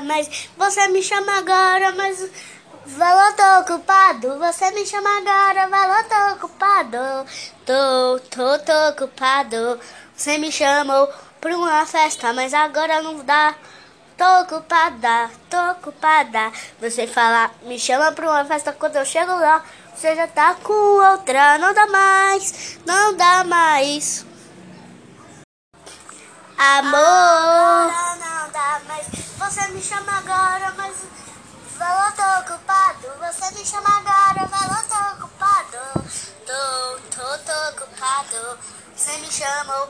Mais. Você me chama agora, mas Valor, tô ocupado. Você me chama agora, valor, tô ocupado. Tô, tô, tô ocupado. Você me chamou pra uma festa, mas agora não dá. Tô ocupada, tô ocupada. Você fala, me chama pra uma festa quando eu chego lá. Você já tá com outra, não dá mais, não dá mais. Amor. Você me chama agora, mas Valor, tô ocupado. Você me chama agora, valor, tô ocupado. Tô, tô, tô ocupado. Você me chamou